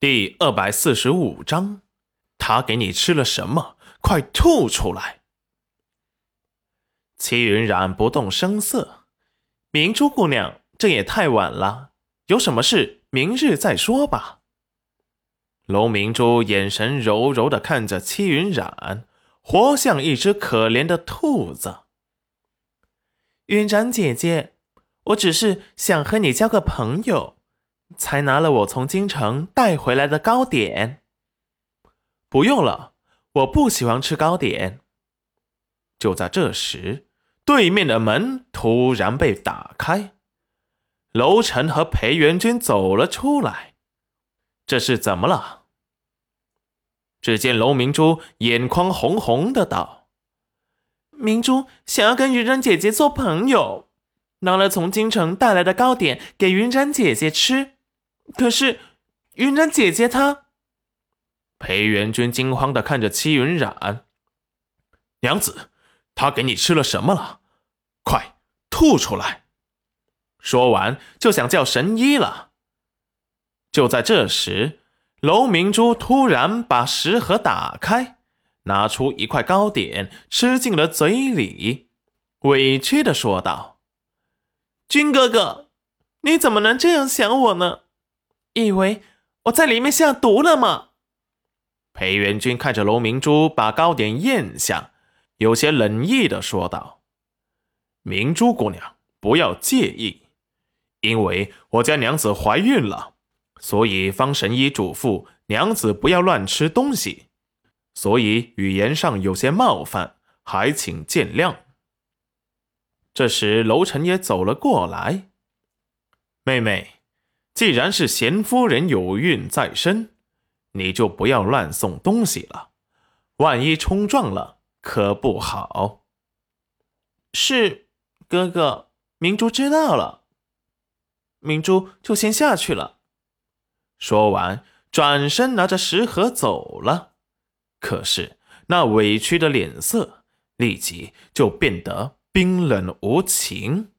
第二百四十五章，他给你吃了什么？快吐出来！齐云冉不动声色。明珠姑娘，这也太晚了，有什么事明日再说吧。龙明珠眼神柔柔的看着戚云冉，活像一只可怜的兔子。云冉姐姐，我只是想和你交个朋友。才拿了我从京城带回来的糕点。不用了，我不喜欢吃糕点。就在这时，对面的门突然被打开，楼臣和裴元君走了出来。这是怎么了？只见楼明珠眼眶红红的道：“明珠想要跟云冉姐姐做朋友，拿了从京城带来的糕点给云冉姐姐吃。”可是，云染姐姐她，裴元君惊慌的看着戚云冉，娘子，她给你吃了什么了？快吐出来！说完就想叫神医了。就在这时，楼明珠突然把食盒打开，拿出一块糕点，吃进了嘴里，委屈的说道：“君哥哥，你怎么能这样想我呢？”以为我在里面下毒了吗？裴元君看着楼明珠把糕点咽下，有些冷意的说道：“明珠姑娘，不要介意，因为我家娘子怀孕了，所以方神医嘱咐娘子不要乱吃东西，所以语言上有些冒犯，还请见谅。”这时楼臣也走了过来，妹妹。既然是贤夫人有孕在身，你就不要乱送东西了，万一冲撞了可不好。是，哥哥，明珠知道了。明珠就先下去了。说完，转身拿着食盒走了。可是那委屈的脸色立即就变得冰冷无情。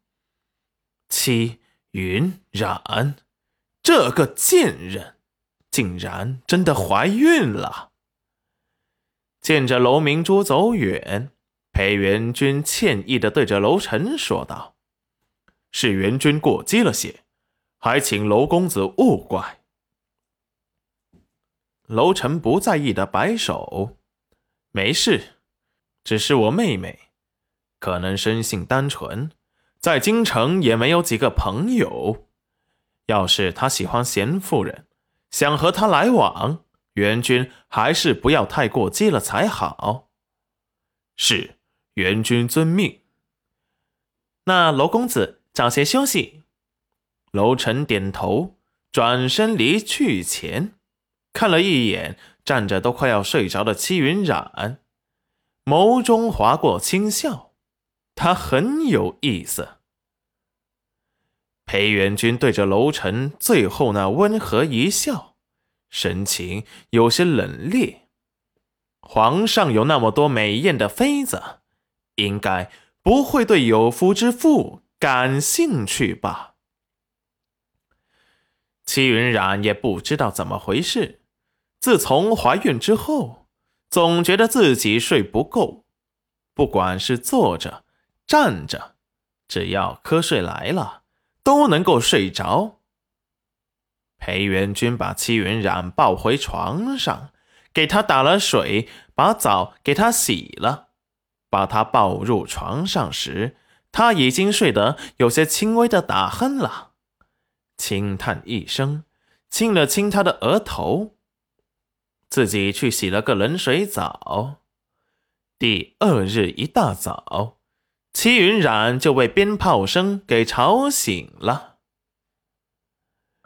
七云染。这个贱人，竟然真的怀孕了！见着楼明珠走远，裴元君歉意的对着楼臣说道：“是元君过激了些，还请楼公子勿怪。”楼臣不在意的摆手：“没事，只是我妹妹，可能生性单纯，在京城也没有几个朋友。”要是他喜欢贤夫人，想和他来往，元君还是不要太过激了才好。是，元君遵命。那楼公子早些休息。楼臣点头，转身离去前，看了一眼站着都快要睡着的戚云染，眸中划过轻笑，他很有意思。裴元君对着楼臣最后那温和一笑，神情有些冷冽。皇上有那么多美艳的妃子，应该不会对有夫之妇感兴趣吧？戚云染也不知道怎么回事，自从怀孕之后，总觉得自己睡不够，不管是坐着、站着，只要瞌睡来了。都能够睡着。裴元君把戚云染抱回床上，给他打了水，把澡给他洗了。把他抱入床上时，他已经睡得有些轻微的打鼾了，轻叹一声，亲了亲他的额头，自己去洗了个冷水澡。第二日一大早。戚云染就被鞭炮声给吵醒了。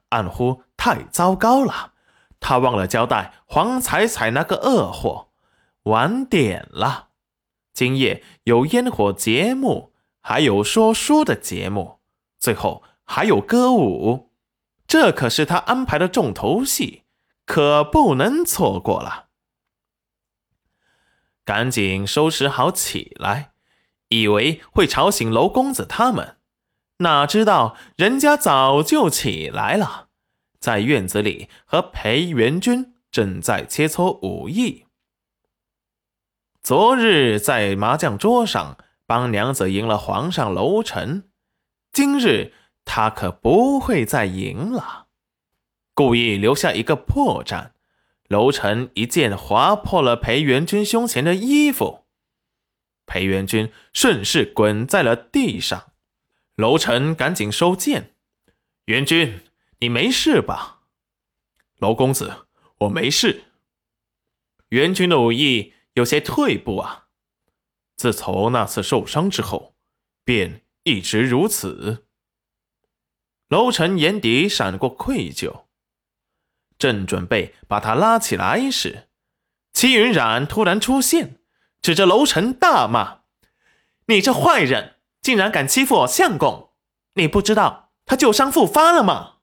暗呼太糟糕了，他忘了交代黄彩彩那个恶货，晚点了。今夜有烟火节目，还有说书的节目，最后还有歌舞，这可是他安排的重头戏，可不能错过了。赶紧收拾好起来。以为会吵醒楼公子他们，哪知道人家早就起来了，在院子里和裴元君正在切磋武艺。昨日在麻将桌上帮娘子赢了皇上楼臣，今日他可不会再赢了，故意留下一个破绽。楼臣一剑划破了裴元君胸前的衣服，裴元君顺势滚在了地上。楼臣赶紧收剑，元君，你没事吧？楼公子，我没事。元君的武艺有些退步啊，自从那次受伤之后，便一直如此。楼臣眼底闪过愧疚。正准备把他拉起来时，齐云染突然出现，指着楼臣大骂：“你这坏人，竟然敢欺负我相公！你不知道他旧伤复发了吗？”